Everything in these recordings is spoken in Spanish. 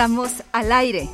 Estamos al aire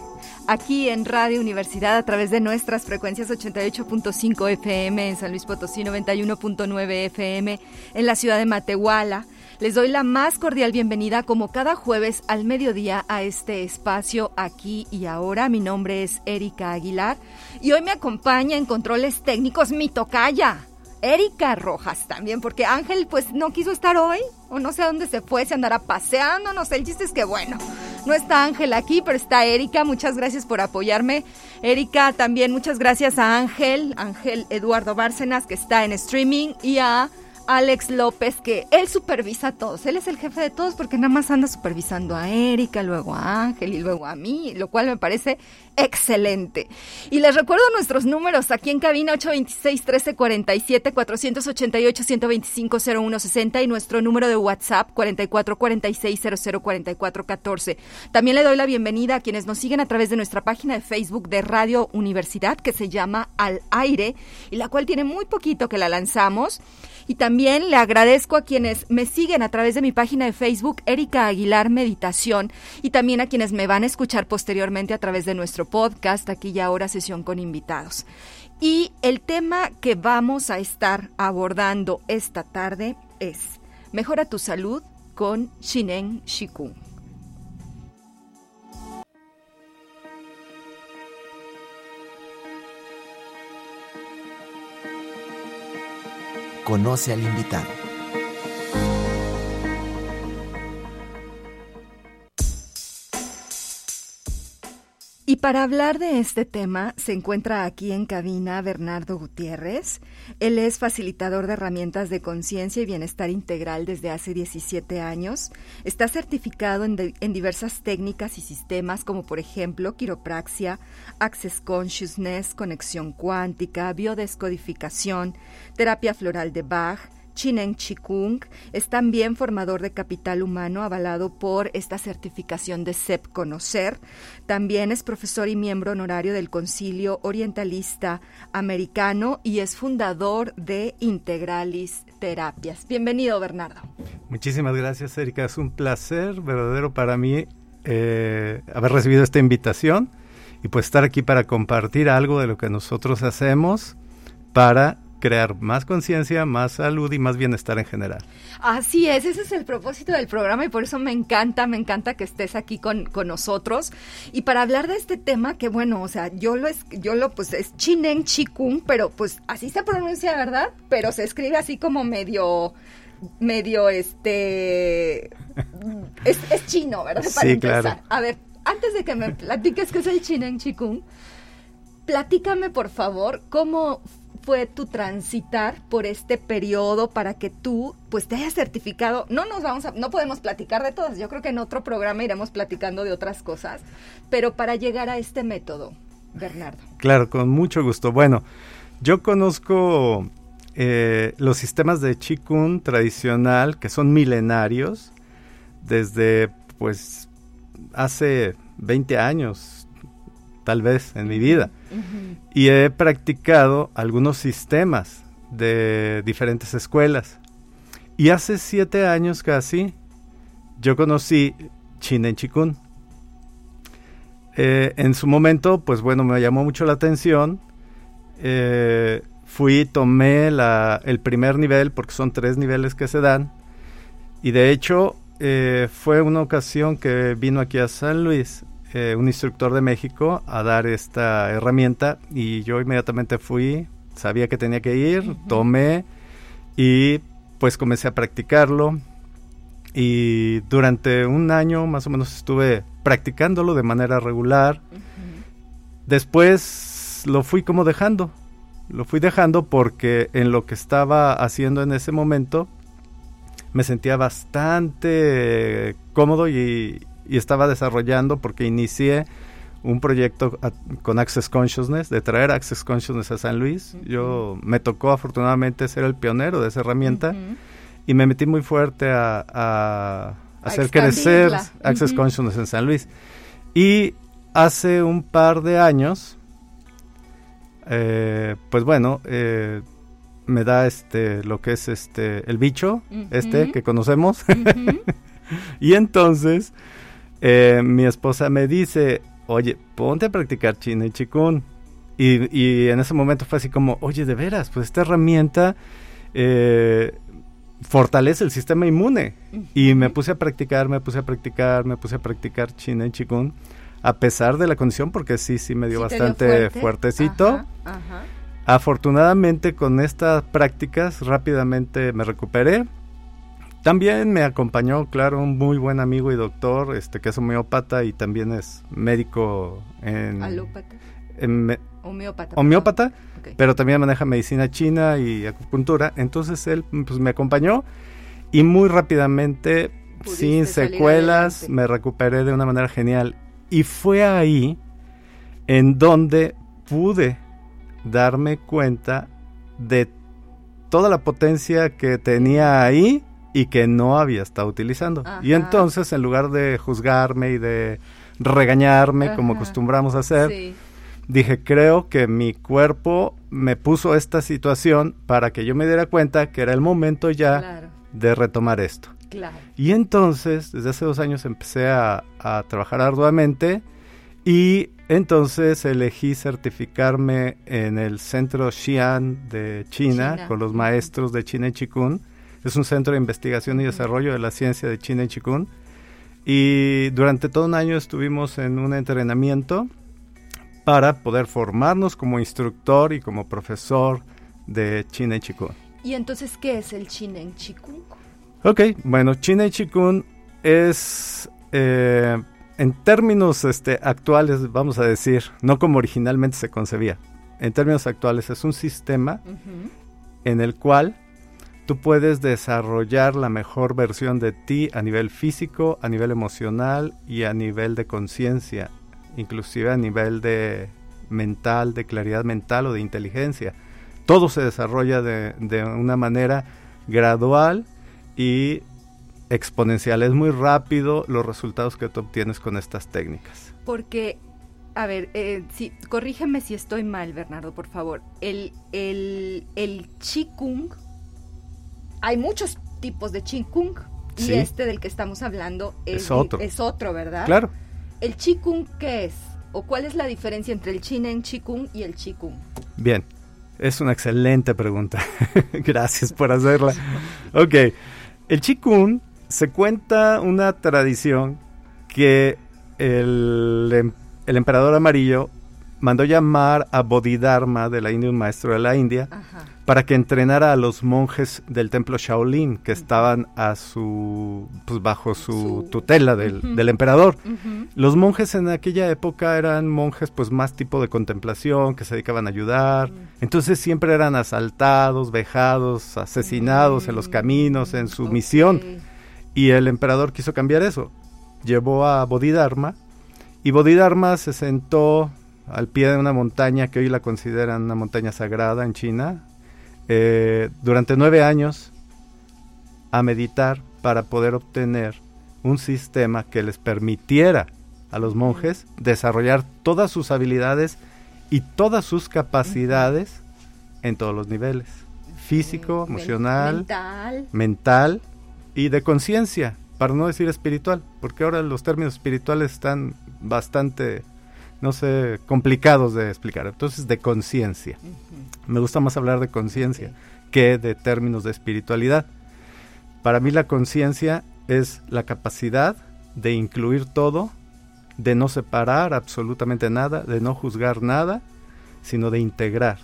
aquí en Radio Universidad a través de nuestras frecuencias 88.5 FM en San Luis Potosí, 91.9 FM en la ciudad de Matehuala. Les doy la más cordial bienvenida como cada jueves al mediodía a este espacio aquí y ahora. Mi nombre es Erika Aguilar y hoy me acompaña en controles técnicos mi tocaya. Erika Rojas también, porque Ángel pues no quiso estar hoy, o no sé a dónde se fue, se andará paseando, no sé, el chiste es que bueno, no está Ángel aquí, pero está Erika, muchas gracias por apoyarme. Erika, también muchas gracias a Ángel, Ángel Eduardo Bárcenas, que está en streaming, y a Alex López, que él supervisa a todos. Él es el jefe de todos porque nada más anda supervisando a Erika, luego a Ángel y luego a mí, lo cual me parece excelente. Y les recuerdo nuestros números aquí en cabina 826-1347, 488-125-0160 y nuestro número de WhatsApp 4446-004414. También le doy la bienvenida a quienes nos siguen a través de nuestra página de Facebook de Radio Universidad que se llama Al Aire y la cual tiene muy poquito que la lanzamos. Y también le agradezco a quienes me siguen a través de mi página de Facebook, Erika Aguilar Meditación, y también a quienes me van a escuchar posteriormente a través de nuestro podcast, aquí y ahora sesión con invitados. Y el tema que vamos a estar abordando esta tarde es Mejora tu salud con Shinen Shikun. Conoce al invitado. Y para hablar de este tema se encuentra aquí en cabina Bernardo Gutiérrez. Él es facilitador de herramientas de conciencia y bienestar integral desde hace 17 años. Está certificado en, en, diversas técnicas y sistemas como por ejemplo quiropraxia, access consciousness, conexión cuántica, biodescodificación, terapia floral de Bach, Chinen Chikung es también formador de capital humano avalado por esta certificación de CEP Conocer. También es profesor y miembro honorario del Concilio Orientalista Americano y es fundador de Integralis Terapias. Bienvenido, Bernardo. Muchísimas gracias, Erika. Es un placer verdadero para mí eh, haber recibido esta invitación y pues estar aquí para compartir algo de lo que nosotros hacemos para crear más conciencia, más salud y más bienestar en general. Así es, ese es el propósito del programa y por eso me encanta, me encanta que estés aquí con, con nosotros. Y para hablar de este tema, que bueno, o sea, yo lo, es, yo lo pues es Chinen Chikung, pero pues así se pronuncia, ¿verdad? Pero se escribe así como medio medio este es, es chino, ¿verdad? Para sí, empezar. Claro. A ver, antes de que me platiques qué es el Chinen Chikung, platícame por favor cómo fue tu transitar por este periodo para que tú pues te hayas certificado? No nos vamos a, no podemos platicar de todas, yo creo que en otro programa iremos platicando de otras cosas, pero para llegar a este método, Bernardo. Claro, con mucho gusto. Bueno, yo conozco eh, los sistemas de Qigong tradicional que son milenarios desde pues hace 20 años, tal vez en mi vida. Y he practicado algunos sistemas de diferentes escuelas. Y hace siete años casi, yo conocí Chinen Chikun. Eh, en su momento, pues bueno, me llamó mucho la atención. Eh, fui, tomé la, el primer nivel, porque son tres niveles que se dan. Y de hecho, eh, fue una ocasión que vino aquí a San Luis eh, un instructor de México a dar esta herramienta y yo inmediatamente fui, sabía que tenía que ir, tomé y pues comencé a practicarlo. Y durante un año más o menos estuve practicándolo de manera regular. Después lo fui como dejando. Lo fui dejando porque en lo que estaba haciendo en ese momento me sentía bastante cómodo y, y estaba desarrollando porque inicié un proyecto con Access Consciousness, de traer Access Consciousness a San Luis. Yo me tocó afortunadamente ser el pionero de esa herramienta y me metí muy fuerte a, hacer crecer Access Consciousness en San Luis. Y hace un par de años, eh, pues bueno, eh, me da este lo que es este el bicho, este que conocemos. y entonces eh, mi esposa me dice, oye, ponte a practicar China y Chikun. Y, en ese momento fue así como, oye, de veras, pues esta herramienta eh, fortalece el sistema inmune. Y me puse a practicar, me puse a practicar, me puse a practicar China y Chikun, a pesar de la condición, porque sí, sí me dio bastante fuertecito. Afortunadamente con estas prácticas rápidamente me recuperé también me acompañó, claro, un muy buen amigo y doctor, este que es homeópata y también es médico en... ¿Alópata? homeópata. Homeópata, pero también maneja medicina china y acupuntura. Entonces él pues, me acompañó y muy rápidamente, sin secuelas, me recuperé de una manera genial. Y fue ahí en donde pude darme cuenta de toda la potencia que tenía ahí y que no había estado utilizando. Y entonces, en lugar de juzgarme y de regañarme como acostumbramos a hacer, dije, creo que mi cuerpo me puso esta situación para que yo me diera cuenta que era el momento ya de retomar esto. Y entonces, desde hace dos años empecé a, trabajar arduamente y entonces elegí certificarme en el centro Xi'an de China, con los maestros de China y Chikun es un centro de investigación y desarrollo de la ciencia de China y Chikun. Y durante todo un año estuvimos en un entrenamiento para poder formarnos como instructor y como profesor de China y Chikun. ¿Y entonces qué es el China y Chikun? Ok, bueno, China y Chikun es, eh, en términos este, actuales, vamos a decir, no como originalmente se concebía, en términos actuales es un sistema en el cual tú puedes desarrollar la mejor versión de ti a nivel físico, a nivel emocional y a nivel de conciencia, inclusive a nivel de mental, de claridad mental o de inteligencia. Todo se desarrolla de, una manera gradual y exponencial. Es muy rápido los resultados que tú obtienes con estas técnicas. Porque, a ver, eh, corrígeme si estoy mal, Bernardo, por favor. El, el, el hay muchos tipos de Qigong y este del que estamos hablando es, otro. es otro, ¿verdad? Claro. ¿El Qigong qué es? ¿O cuál es la diferencia entre el Chinen Qigong y el Qigong? Bien, es una excelente pregunta. Gracias por hacerla. Ok, el Qigong se cuenta una tradición que el, em, el emperador amarillo mandó llamar a Bodhidharma de la India, un maestro de la India, para que entrenara a los monjes del templo Shaolin que estaban a su pues bajo su, tutela del, emperador. Los monjes en aquella época eran monjes pues más tipo de contemplación, que se dedicaban a ayudar. Entonces siempre eran asaltados, vejados, asesinados en los caminos, en su misión. Y el emperador quiso cambiar eso. Llevó a Bodhidharma y Bodhidharma se sentó al pie de una montaña que hoy la consideran una montaña sagrada en China, eh, durante nueve años a meditar para poder obtener un sistema que les permitiera a los monjes desarrollar todas sus habilidades y todas sus capacidades en todos los niveles, físico, emocional, mental, mental y de conciencia, para no decir espiritual, porque ahora los términos espirituales están bastante no sé, complicados de explicar. Entonces, de conciencia. Me gusta más hablar de conciencia que de términos de espiritualidad. Para mí la conciencia es la capacidad de incluir todo, de no separar absolutamente nada, de no juzgar nada, sino de integrar.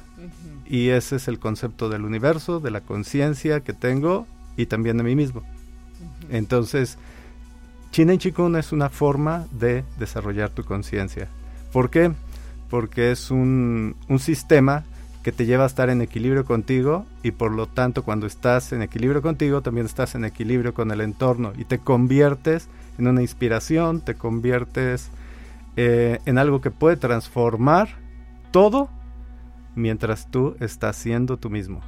Y ese es el concepto del universo, de la conciencia que tengo y también de mí mismo. Entonces, Chinen Chikun es una forma de desarrollar tu conciencia. ¿Por qué? porque es un, un sistema que te lleva a estar en equilibrio contigo y por lo tanto cuando estás en equilibrio contigo también estás en equilibrio con el entorno y te conviertes en una inspiración, te conviertes eh, en algo que puede transformar todo mientras tú estás siendo tú mismo.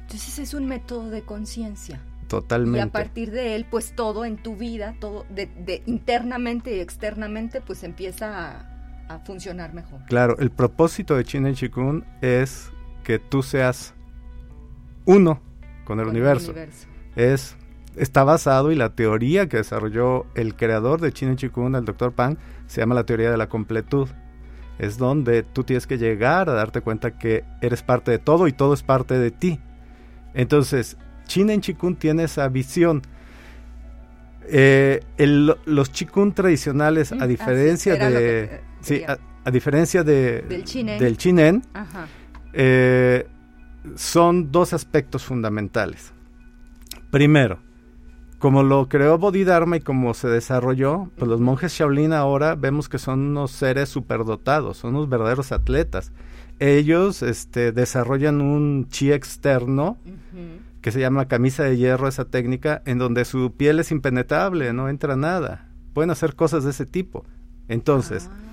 Entonces es un método de conciencia. Totalmente. Y a partir de él, pues todo en tu vida, todo de, internamente y externamente, pues empieza a, funcionar mejor. Claro, el propósito de Chin Chikun es que tú seas uno con el, universo. Es está basado y la teoría que desarrolló el creador de Chin Chikun, el Dr. Pang, se llama la teoría de la completud. Es donde tú tienes que llegar a darte cuenta que eres parte de todo y todo es parte de ti. Entonces, Chin Chikun tiene esa visión. Eh, los Chikun tradicionales, a diferencia de, sí, a, diferencia de, del Chinen, eh, son dos aspectos fundamentales. Primero, como lo creó Bodhidharma y como se desarrolló, pues los monjes Shaolin ahora vemos que son unos seres superdotados, son unos verdaderos atletas. Ellos este, desarrollan un chi externo que se llama camisa de hierro, esa técnica, en donde su piel es impenetrable, no entra nada. Pueden hacer cosas de ese tipo. Entonces, ah.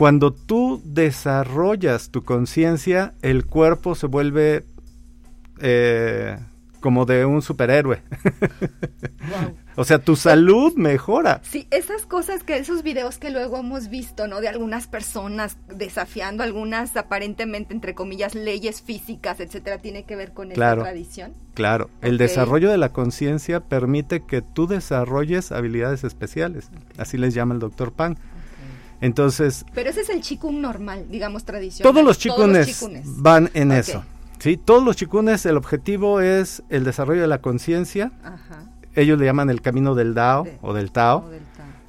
Cuando tú desarrollas tu conciencia, el cuerpo se vuelve eh, como de un superhéroe. o sea, tu salud mejora. Sí, esas cosas que, esos videos que luego hemos visto, ¿no? De algunas personas desafiando algunas aparentemente, entre comillas, leyes físicas, etcétera, tiene que ver con esa tradición. Claro, el desarrollo de la conciencia permite que tú desarrolles habilidades especiales. Así les llama el doctor Pan. Entonces... Pero ese es el chikun normal, digamos tradicional. Todos los chikunes, van en eso. ¿sí? Todos los chikunes, el objetivo es el desarrollo de la conciencia. Ellos le llaman el camino del Dao o del Tao.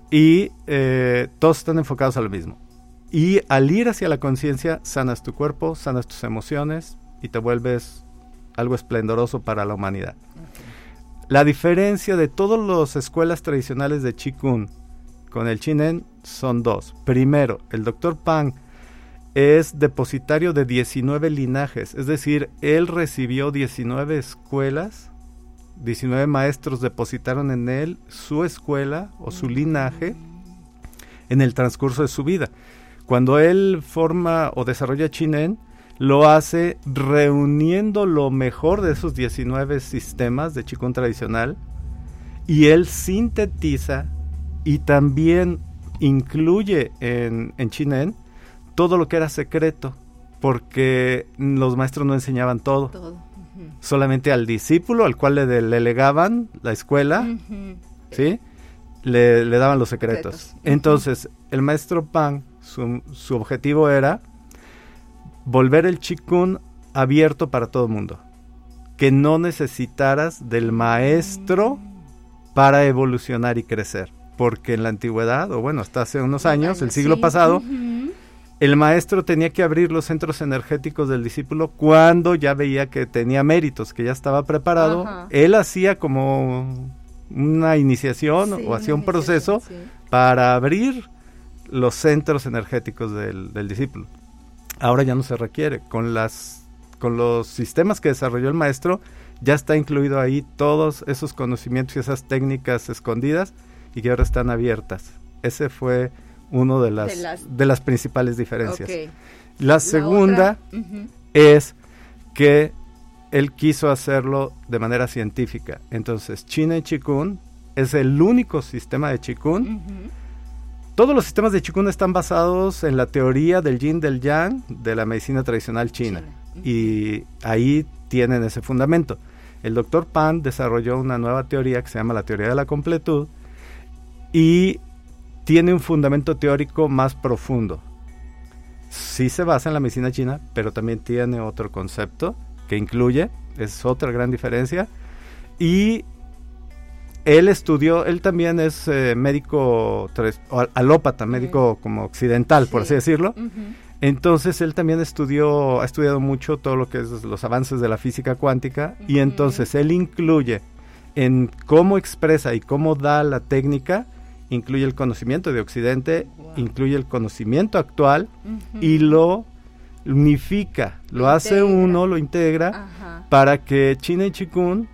Y eh, todos están enfocados a lo mismo. Y al ir hacia la conciencia, sanas tu cuerpo, sanas tus emociones y te vuelves algo esplendoroso para la humanidad. La diferencia de todas las escuelas tradicionales de Chikun con el Chinen son dos. Primero, el doctor Pang es depositario de 19 linajes, es decir, él recibió 19 escuelas, 19 maestros depositaron en él su escuela o su linaje en el transcurso de su vida. Cuando él forma o desarrolla Chinen, lo hace reuniendo lo mejor de esos 19 sistemas de Qigong tradicional y él sintetiza y también incluye en, en Chinen todo lo que era secreto, porque los maestros no enseñaban todo. Solamente al discípulo, al cual le delegaban la escuela, ¿sí? Le, daban los secretos. Entonces, el maestro Pan, su, su, objetivo era volver el chikun abierto para todo el mundo. Que no necesitaras del maestro mm. para evolucionar y crecer porque en la antigüedad, o bueno, hasta hace unos años, el siglo pasado, el maestro tenía que abrir los centros energéticos del discípulo cuando ya veía que tenía méritos, que ya estaba preparado. Él hacía como una iniciación o hacía un proceso para abrir los centros energéticos del, del, discípulo. Ahora ya no se requiere. Con, las, con los sistemas que desarrolló el maestro, ya está incluido ahí todos esos conocimientos y esas técnicas escondidas y que ahora están abiertas. Ese fue uno de las, de las, principales diferencias. La, segunda es que él quiso hacerlo de manera científica. Entonces, China y Chikun es el único sistema de Chikun. Todos los sistemas de Chikun están basados en la teoría del yin del yang de la medicina tradicional china. Y ahí tienen ese fundamento. El doctor Pan desarrolló una nueva teoría que se llama la teoría de la completud, y tiene un fundamento teórico más profundo. Sí se basa en la medicina china, pero también tiene otro concepto que incluye, es otra gran diferencia. Y él estudió, él también es eh, médico alópata, médico como occidental, por así decirlo. Entonces él también estudió, ha estudiado mucho todo lo que es los avances de la física cuántica y entonces él incluye en cómo expresa y cómo da la técnica incluye el conocimiento de Occidente, incluye el conocimiento actual y lo unifica, lo, hace uno, lo integra para que China y Chikun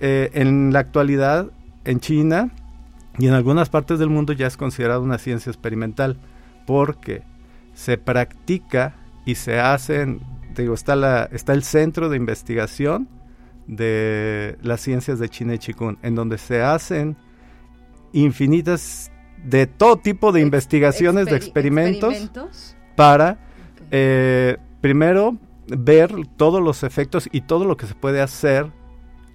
eh, en la actualidad en China y en algunas partes del mundo ya es considerado una ciencia experimental porque se practica y se hacen, digo, está, la, está el centro de investigación de las ciencias de China y Chikun, en donde se hacen infinitas de todo tipo de investigaciones, de experimentos, para eh, primero ver todos los efectos y todo lo que se puede hacer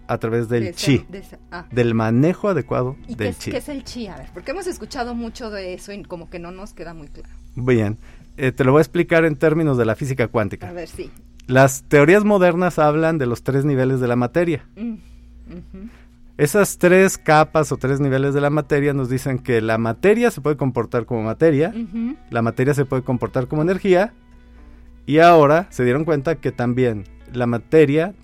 a través del chi, ah. del manejo adecuado del chi. ¿Qué es el chi? A ver, porque hemos escuchado mucho de eso y como que no nos queda muy claro. Bien, eh, te lo voy a explicar en términos de la física cuántica. A ver, sí. Las teorías modernas hablan de los tres niveles de la materia. Mm, Esas tres capas o tres niveles de la materia nos dicen que la materia se puede comportar como materia, la materia se puede comportar como energía, y ahora se dieron cuenta que también la materia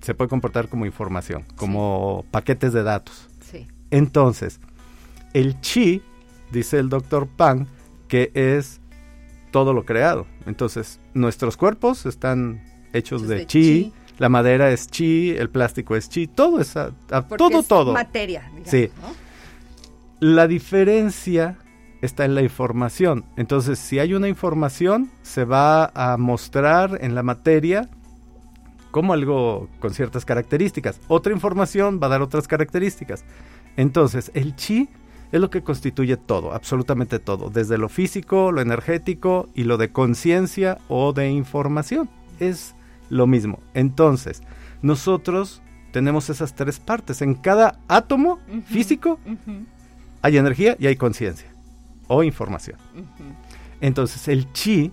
se puede comportar como información, como paquetes de datos. Sí. Entonces, el chi, dice el doctor Pang, que es todo lo creado. Entonces, nuestros cuerpos están hechos de, chi, la madera es chi, el plástico es chi, todo es todo es todo. Materia, digamos, sí. La diferencia está en la información. Entonces, si hay una información, se va a mostrar en la materia como algo con ciertas características. Otra información va a dar otras características. Entonces, el chi es lo que constituye todo, absolutamente todo, desde lo físico, lo energético y lo de conciencia o de información. Es lo mismo. Entonces, nosotros tenemos esas tres partes. En cada átomo físico hay energía y hay conciencia o información. Entonces, el chi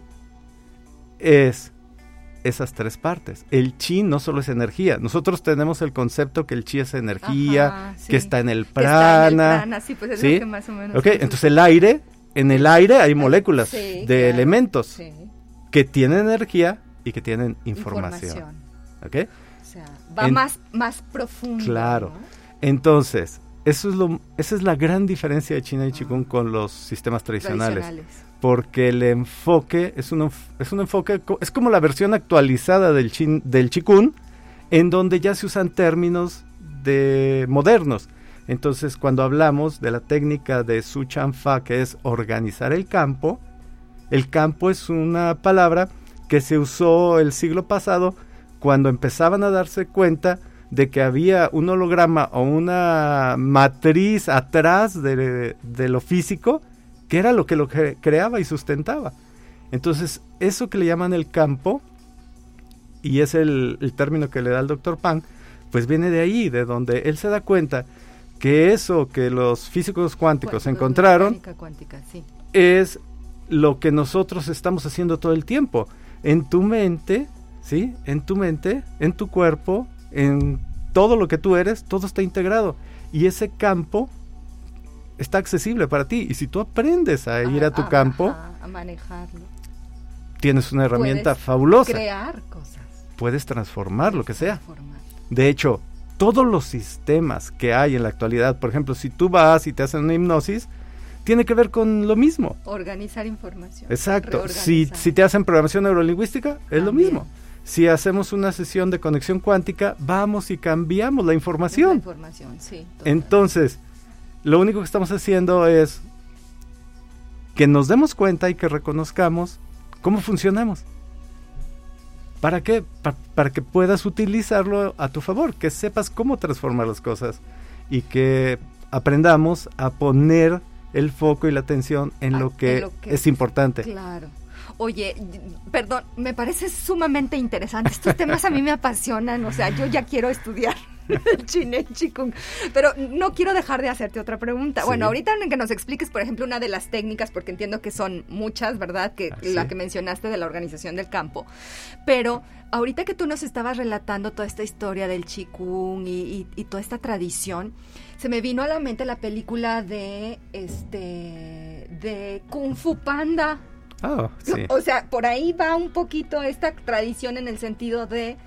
es esas tres partes. El chi no solo es energía. Nosotros tenemos el concepto que el chi es energía, que está en el prana. sí, pues es Lo que más o menos. Ok, entonces el aire, en el aire hay moléculas de elementos que tienen energía y que tienen información. ¿Ok? O sea, va más, más profundo. Claro. Entonces, eso es lo, esa es la gran diferencia de China y Qigong con los sistemas tradicionales. Porque el enfoque es un, es un enfoque, es como la versión actualizada del, chin, del Qigong, en donde ya se usan términos de modernos. Entonces, cuando hablamos de la técnica de Su Chan Fa, que es organizar el campo, el campo es una palabra que se usó el siglo pasado cuando empezaban a darse cuenta de que había un holograma o una matriz atrás de, lo físico, que era lo que lo creaba y sustentaba. Entonces, eso que le llaman el campo, y es el, término que le da el doctor Pan, pues viene de ahí, de donde él se da cuenta que eso que los físicos cuánticos encontraron es lo que nosotros estamos haciendo todo el tiempo. En tu mente, ¿sí? En tu mente, en tu cuerpo, en todo lo que tú eres, todo está integrado. Y ese campo está accesible para ti. Y si tú aprendes a ir a tu campo, a manejarlo, tienes una herramienta fabulosa. Crear cosas. Puedes transformar lo que sea. De hecho, todos los sistemas que hay en la actualidad, por ejemplo, si tú vas y te hacen una hipnosis, tiene que ver con lo mismo. Organizar información. Exacto. Si, si te hacen programación neurolingüística, es lo mismo si hacemos una sesión de conexión cuántica, vamos y cambiamos la información. La información, sí. Entonces, lo único que estamos haciendo es que nos demos cuenta y que reconozcamos cómo funcionamos. ¿Para qué? para que puedas utilizarlo a tu favor, que sepas cómo transformar las cosas y que aprendamos a poner el foco y la atención en, lo, que es importante. Claro. Oye, perdón, me parece sumamente interesante. Estos temas a mí me apasionan, o sea, yo ya quiero estudiar el chine chikung. Pero no quiero dejar de hacerte otra pregunta. Bueno, ahorita en que nos expliques, por ejemplo, una de las técnicas, porque entiendo que son muchas, ¿verdad? Que ah, la que mencionaste de la organización del campo. Pero ahorita que tú nos estabas relatando toda esta historia del chikung y, y toda esta tradición, se me vino a la mente la película de este de Kung Fu Panda. Oh, o sea, por ahí va un poquito esta tradición en el sentido de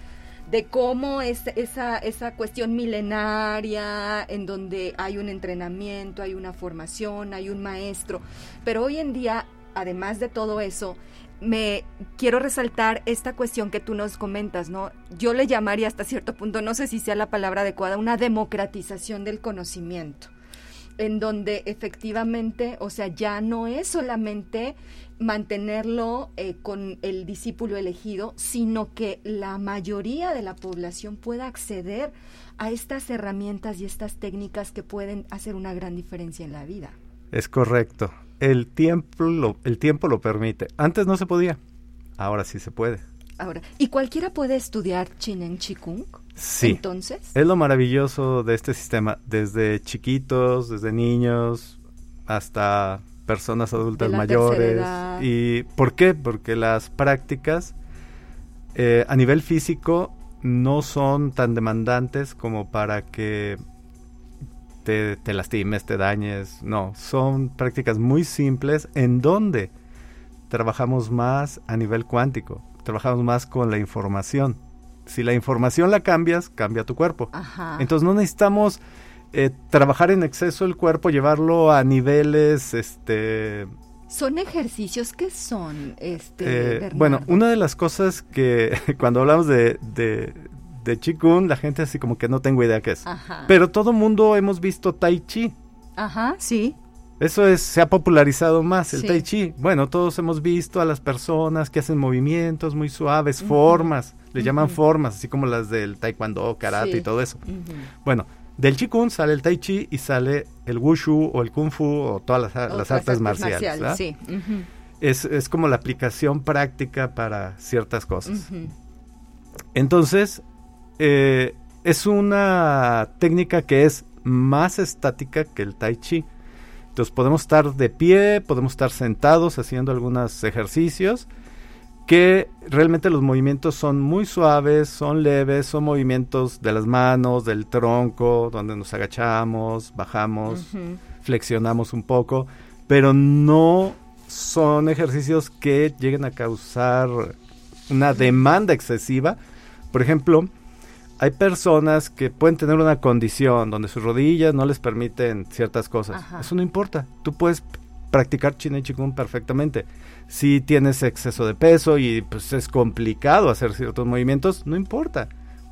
de cómo es esa, esa cuestión milenaria en donde hay un entrenamiento, hay una formación, hay un maestro, pero hoy en día, además de todo eso, me quiero resaltar esta cuestión que tú nos comentas, ¿no? Yo le llamaría hasta cierto punto, no sé si sea la palabra adecuada, una democratización del conocimiento, en donde efectivamente, o sea, ya no es solamente mantenerlo eh, con el discípulo elegido, sino que la mayoría de la población pueda acceder a estas herramientas y estas técnicas que pueden hacer una gran diferencia en la vida. Es correcto el tiempo lo, el tiempo lo permite. Antes no se podía, ahora sí se puede. Ahora, ¿y cualquiera puede estudiar Chinen Chikung? Sí. Entonces. Es lo maravilloso de este sistema, desde chiquitos, desde niños, hasta personas adultas mayores. ¿Y por qué? Porque las prácticas eh, a nivel físico no son tan demandantes como para que te, lastimes, te dañes. No, son prácticas muy simples en donde trabajamos más a nivel cuántico, trabajamos más con la información. Si la información la cambias, cambia tu cuerpo. Entonces no necesitamos eh, trabajar en exceso el cuerpo, llevarlo a niveles, este... ¿Son ejercicios que son? Este, eh, bueno, una de las cosas que cuando hablamos de, de Qigong, la gente así como que no tengo idea qué es. Pero todo mundo hemos visto Tai Chi. Ajá, sí. Eso es, se ha popularizado más, el Tai Chi. Bueno, todos hemos visto a las personas que hacen movimientos muy suaves, formas, le llaman formas, así como las del Taekwondo, Karate y todo eso. Bueno, del Qigong sale el Tai Chi y sale el Wushu o el Kung Fu o todas las, artes, marciales. sí. es, es, como la aplicación práctica para ciertas cosas. Entonces, eh, es una técnica que es más estática que el tai chi. Entonces podemos estar de pie, podemos estar sentados haciendo algunos ejercicios que realmente los movimientos son muy suaves, son leves, son movimientos de las manos, del tronco, donde nos agachamos, bajamos, flexionamos un poco, pero no son ejercicios que lleguen a causar una demanda excesiva. Por ejemplo, hay personas que pueden tener una condición donde sus rodillas no les permiten ciertas cosas. Eso no importa. Tú puedes practicar Chin y Chikung perfectamente. Si tienes exceso de peso y pues es complicado hacer ciertos movimientos, no importa.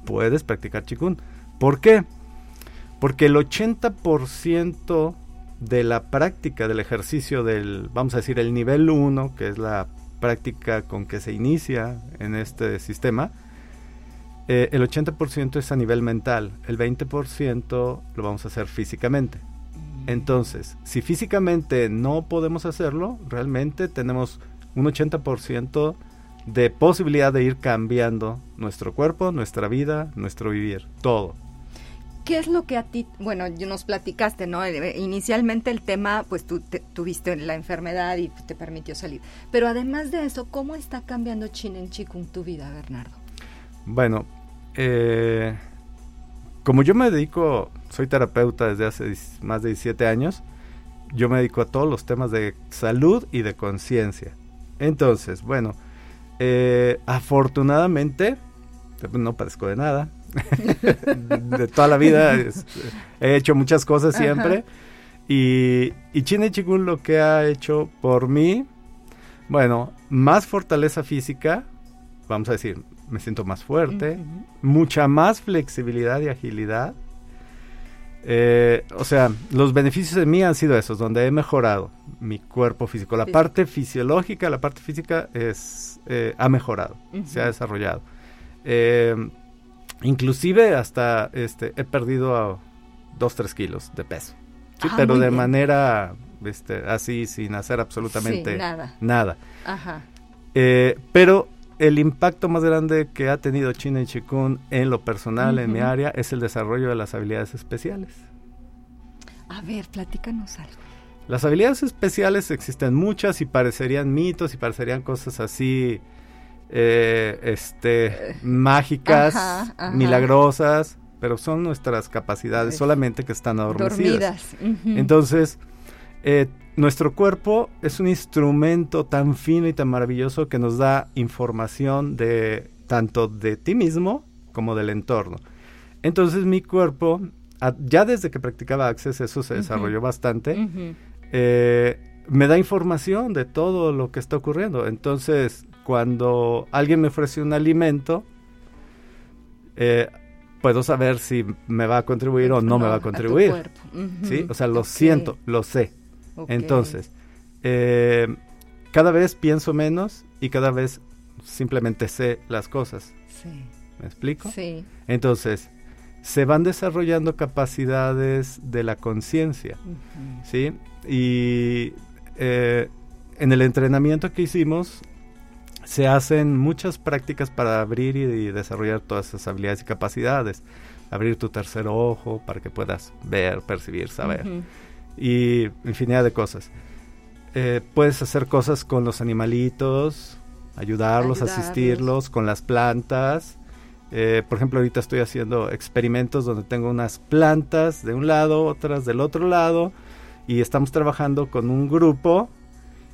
Puedes practicar Chikung. ¿Por qué? Porque el 80% de la práctica del ejercicio del, vamos a decir, el nivel 1, que es la práctica con que se inicia en este sistema, eh, el 80% es a nivel mental, el 20% lo vamos a hacer físicamente. Entonces, si físicamente no podemos hacerlo, realmente tenemos un 80% de posibilidad de ir cambiando nuestro cuerpo, nuestra vida, nuestro vivir, todo. ¿Qué es lo que a ti, bueno, nos platicaste, ¿no? Eh, inicialmente el tema, pues tú tuviste la enfermedad y te permitió salir. Pero además de eso, ¿cómo está cambiando Chin en Chikung tu vida, Bernardo? Bueno, eh, como yo me dedico, soy terapeuta desde hace más de 17 años, yo me dedico a todos los temas de salud y de conciencia. Entonces, bueno, eh, afortunadamente, no padezco de nada. de toda la vida he hecho muchas cosas siempre. Y, y Chine Chigun lo que ha hecho por mí, bueno, más fortaleza física, vamos a decir, me siento más fuerte, mucha más flexibilidad y agilidad. Eh, o sea, los beneficios de mí han sido esos, donde he mejorado mi cuerpo físico. La parte fisiológica, la parte física es, eh, ha mejorado, se ha desarrollado. Eh, inclusive hasta este, he perdido 2, 3 kilos de peso. Ah, pero de manera este, así, sin hacer absolutamente nada. nada. Ajá. pero el impacto más grande que ha tenido China y Chikun en lo personal, en mi área, es el desarrollo de las habilidades especiales. A ver, platícanos algo. Las habilidades especiales existen muchas y parecerían mitos y parecerían cosas así, eh, este, mágicas, milagrosas, pero son nuestras capacidades, solamente que están adormecidas. Entonces, eh, nuestro cuerpo es un instrumento tan fino y tan maravilloso que nos da información de tanto de ti mismo como del entorno. Entonces mi cuerpo, ya desde que practicaba Access, eso se desarrolló bastante, eh, me da información de todo lo que está ocurriendo. Entonces, cuando alguien me ofrece un alimento, eh, puedo saber si me va a contribuir o no, me va a contribuir. ¿Sí? O sea, lo siento, lo sé. Entonces, eh, cada vez pienso menos y cada vez simplemente sé las cosas. Sí. ¿Me explico? Sí. Entonces, se van desarrollando capacidades de la conciencia, ¿sí? Y eh, en el entrenamiento que hicimos se hacen muchas prácticas para abrir y, desarrollar todas esas habilidades y capacidades. Abrir tu tercer ojo para que puedas ver, percibir, saber. Y infinidad de cosas. Eh, puedes hacer cosas con los animalitos, ayudarlos, asistirlos, con las plantas. Eh, por ejemplo, ahorita estoy haciendo experimentos donde tengo unas plantas de un lado, otras del otro lado y estamos trabajando con un grupo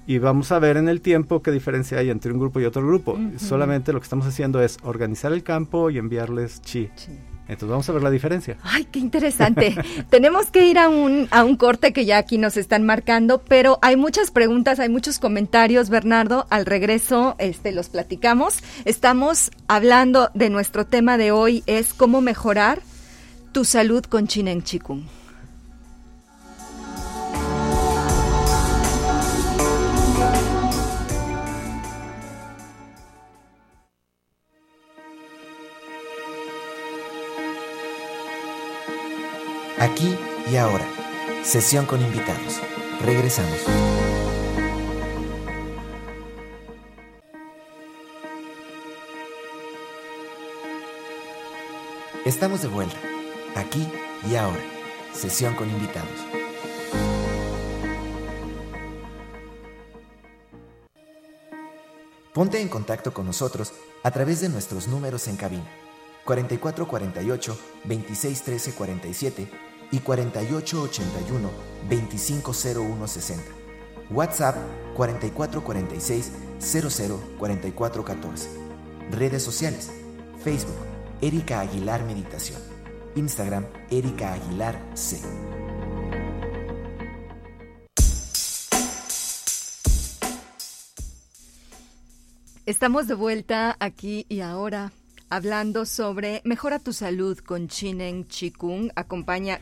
y vamos a ver en el tiempo qué diferencia hay entre un grupo y otro grupo. Solamente lo que estamos haciendo es organizar el campo y enviarles chi. Entonces vamos a ver la diferencia. Ay, qué interesante. Tenemos que ir a un, a un corte que ya aquí nos están marcando, pero hay muchas preguntas, hay muchos comentarios, Bernardo. Al regreso este, los platicamos. Estamos hablando de nuestro tema de hoy, es cómo mejorar tu salud con Chinen Chikung. Aquí y ahora. Sesión con invitados. Regresamos. Estamos de vuelta. Aquí y ahora. Sesión con invitados. Ponte en contacto con nosotros a través de nuestros números en cabina 4448 2613 47 y 4881 250160. WhatsApp 4446 004414. Redes sociales: Facebook Erika Aguilar Meditación. Instagram Erika Aguilar C. Estamos de vuelta aquí y ahora hablando sobre Mejora tu salud con Chinen Chikung.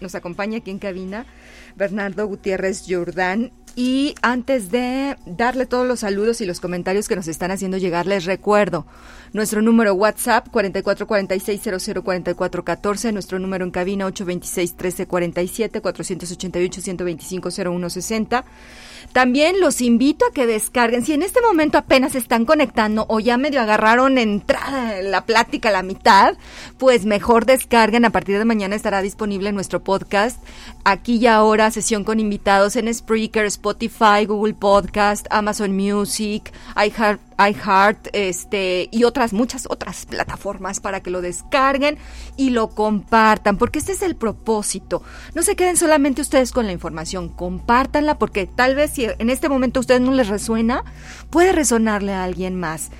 Nos acompaña aquí en cabina Bernardo Gutiérrez Jordán. Y antes de darle todos los saludos y los comentarios que nos están haciendo llegar, les recuerdo nuestro número WhatsApp 4446004414, nuestro número en cabina 826-1347, 488-125-0160. También los invito a que descarguen, si en este momento apenas están conectando o ya medio agarraron entrada la plática la mitad, pues mejor descarguen. A partir de mañana estará disponible nuestro podcast aquí y ahora, sesión con invitados en Spreaker, Spotify, Google Podcast, Amazon Music, iHeart iHeart, este, y otras, muchas otras plataformas para que lo descarguen y lo compartan, porque este es el propósito. No se queden solamente ustedes con la información, compártanla, porque tal vez si en este momento a ustedes no les resuena, puede resonarle a alguien más.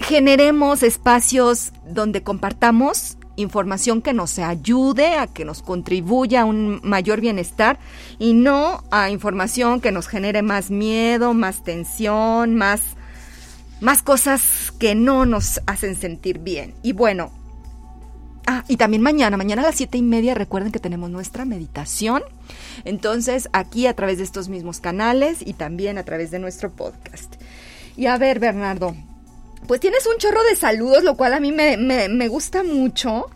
Generemos espacios donde compartamos información que nos ayude a que nos contribuya a un mayor bienestar y no a información que nos genere más miedo, más tensión, más más cosas que no nos hacen sentir bien. Y bueno, ah, y también mañana, mañana a las siete y media, recuerden que tenemos nuestra meditación. Entonces, aquí a través de estos mismos canales y también a través de nuestro podcast. Y a ver, Bernardo, pues tienes un chorro de saludos, lo cual a mí me, me, gusta mucho.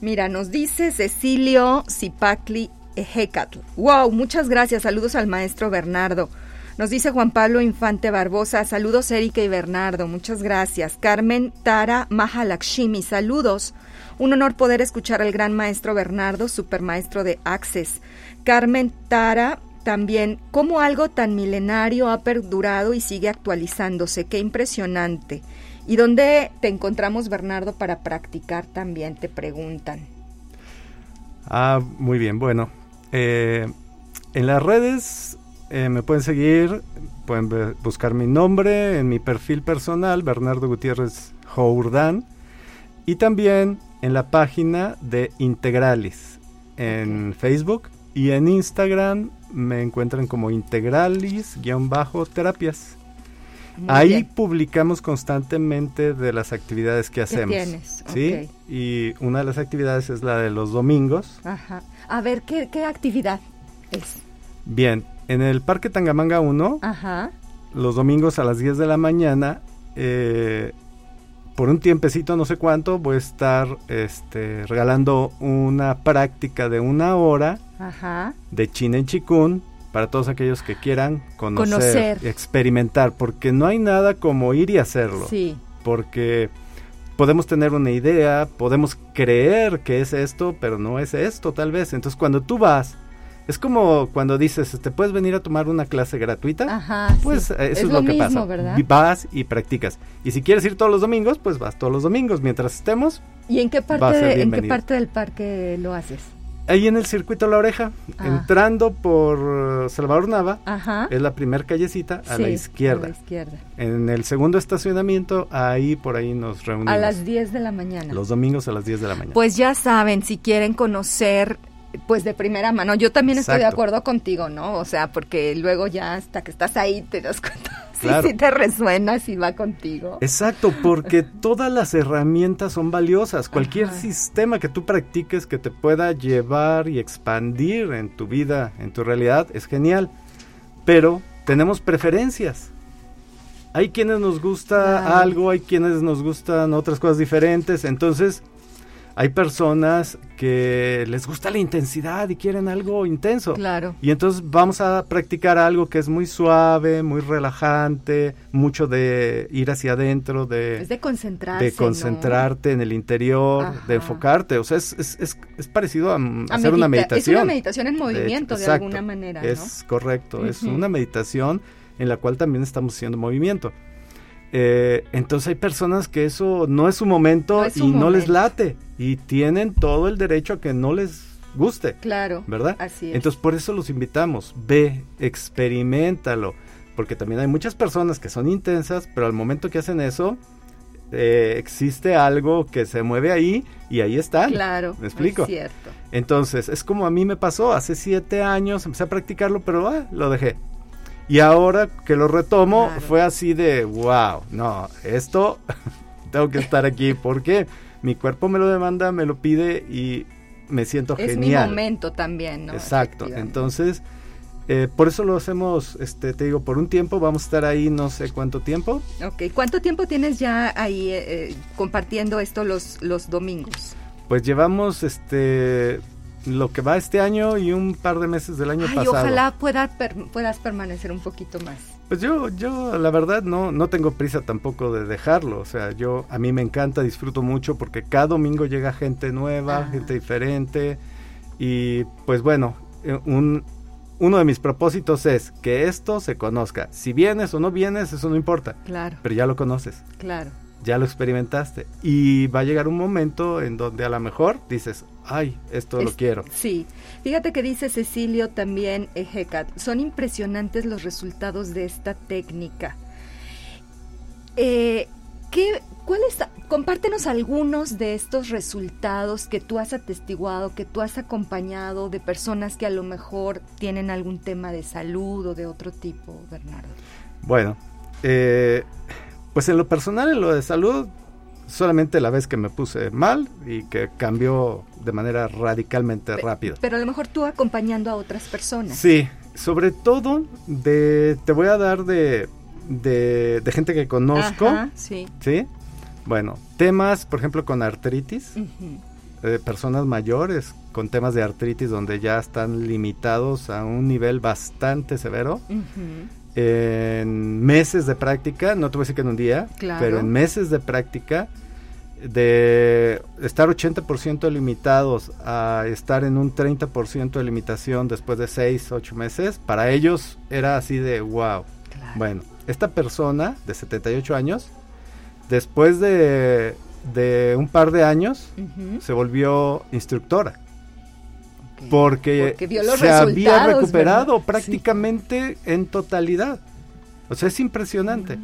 Mira, nos dice Cecilio Zipacli Ejecatl. Wow, muchas gracias. Saludos al maestro Bernardo. Nos dice Juan Pablo Infante Barbosa, saludos Erika y Bernardo, muchas gracias. Carmen Tara Mahalakshmi, saludos. Un honor poder escuchar al gran maestro Bernardo, supermaestro de Access. Carmen Tara también, cómo algo tan milenario ha perdurado y sigue actualizándose, qué impresionante. ¿Y dónde te encontramos, Bernardo, para practicar también? Te preguntan. Ah, muy bien, bueno. Eh, en las redes eh, me pueden seguir, pueden buscar mi nombre en mi perfil personal, Bernardo Gutiérrez Jourdán. Y también en la página de Integralis en Facebook y en Instagram me encuentran como Integralis-terapias. Ahí publicamos constantemente de las actividades que hacemos. tienes? ¿sí? Y una de las actividades es la de los domingos. Ajá. A ver, ¿qué, qué actividad es? Bien, en el Parque Tangamanga 1, Ajá. los domingos a las 10 de la mañana, eh, por un tiempecito, no sé cuánto, voy a estar este, regalando una práctica de una hora Ajá. de China en Chikun para todos aquellos que quieran conocer, Conocer. experimentar, porque no hay nada como ir y hacerlo. Sí. Porque podemos tener una idea, podemos creer que es esto, pero no es esto tal vez. Entonces cuando tú vas, es como cuando dices, ¿te puedes venir a tomar una clase gratuita? Ajá. Pues sí. eh, eso es, lo, lo, que mismo, pasa. ¿verdad? Vas y practicas. Y si quieres ir todos los domingos, pues vas todos los domingos. Mientras estemos, ¿Y en qué parte, en qué parte del parque lo haces? Ahí en el circuito La Oreja, Ah. entrando por Salvador Nava, Ajá. es la primer callecita a la izquierda. A la izquierda. En el segundo estacionamiento, ahí por ahí nos reunimos. A las 10 de la mañana. Los domingos a las 10 de la mañana. Pues ya saben, si quieren conocer, pues de primera mano, yo también estoy de acuerdo contigo, ¿no? O sea, porque luego ya hasta que estás ahí te das cuenta si Claro. sí te resuena, si va contigo. Exacto, porque todas las herramientas son valiosas. Cualquier Ajá. sistema que tú practiques que te pueda llevar y expandir en tu vida, en tu realidad, es genial. Pero tenemos preferencias. Hay quienes nos gusta algo, hay quienes nos gustan otras cosas diferentes. Entonces, hay personas que les gusta la intensidad y quieren algo intenso. Claro. Y entonces vamos a practicar algo que es muy suave, muy relajante, mucho de ir hacia adentro, de, Es de concentrarse. de ¿no? concentrarte en el interior, Ajá. de enfocarte. O sea, es, es, es, es parecido a, A hacer una medita- meditación. Es una meditación en movimiento, de, exacto. alguna manera, ¿no? Es correcto, es una meditación en la cual también estamos haciendo movimiento. Eh, entonces hay personas que eso no es su momento No es y no les late y tienen todo el derecho a que no les guste. Claro. ¿verdad? Así es. Entonces por eso los invitamos, ve, experimentalo, porque también hay muchas personas que son intensas, pero al momento que hacen eso, eh, existe algo que se mueve ahí y ahí están. claro. ¿Me explico? Es cierto. Entonces es como a mí me pasó, hace siete años empecé a practicarlo, pero ah, lo dejé. Y ahora que lo retomo, Claro. fue así de, wow, no, esto tengo que estar aquí porque mi cuerpo me lo demanda, me lo pide y me siento Es mi genial. momento también, ¿no? Exacto. Entonces, eh, por eso lo hacemos, este, te digo, por un tiempo, vamos a estar ahí no sé cuánto tiempo. Ok, ¿cuánto tiempo tienes ya ahí eh, eh, compartiendo esto los, los domingos? Pues llevamos este lo que va este año y un par de meses del año Ay, pasado. ojalá pueda per- puedas permanecer un poquito más. Pues yo, yo la verdad no, no tengo prisa tampoco de dejarlo. O sea, yo a mí me encanta, disfruto mucho porque cada domingo llega gente nueva, Ah. gente diferente. Y pues bueno, eh, un, uno de mis propósitos es que esto se conozca. Si vienes o no vienes, eso no importa. Claro, Pero ya lo conoces. claro. Ya lo experimentaste. Y va a llegar un momento en donde a lo mejor dices, ay, esto lo quiero. Sí, fíjate que dice Cecilio también, Ejecat, son impresionantes los resultados de esta técnica. Eh, ¿qué, cuáles, compártenos algunos de estos resultados que tú has atestiguado, que tú has acompañado de personas que a lo mejor tienen algún tema de salud o de otro tipo, Bernardo. Bueno, eh, pues en lo personal, en lo de salud, solamente la vez que me puse mal y que cambió de manera radicalmente rápida. Pero a lo mejor tú acompañando a otras personas. Sí, sobre todo de, te voy a dar de, de, de gente que conozco, Ajá, sí. ¿sí? Bueno, temas, por ejemplo, con artritis, eh, personas mayores con temas de artritis donde ya están limitados a un nivel bastante severo. En meses de práctica, no te voy a decir que en un día, Claro. pero en meses de práctica, de estar 80% limitados a estar en un 30% de limitación después de 6, 8 meses, para ellos era así de wow. Claro. Bueno, esta persona de 78 años, después de, de un par de años, se volvió instructora. Porque, Porque vio los se había recuperado ¿verdad? prácticamente en totalidad. O sea, es impresionante.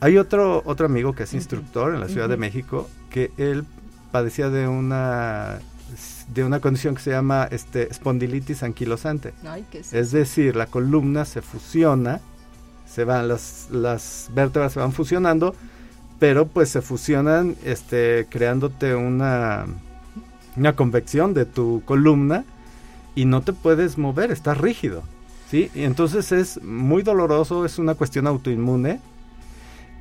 Hay otro otro amigo que es instructor en la Ciudad de. México que él padecía de una de una condición que se llama este espondilitis anquilosante. Ay, ¿qué es? Es decir, la columna se fusiona, se van las, las vértebras se van fusionando, pero pues se fusionan este creándote una una convección de tu columna y no te puedes mover, estás rígido. ¿Sí? Y entonces es muy doloroso, es una cuestión autoinmune.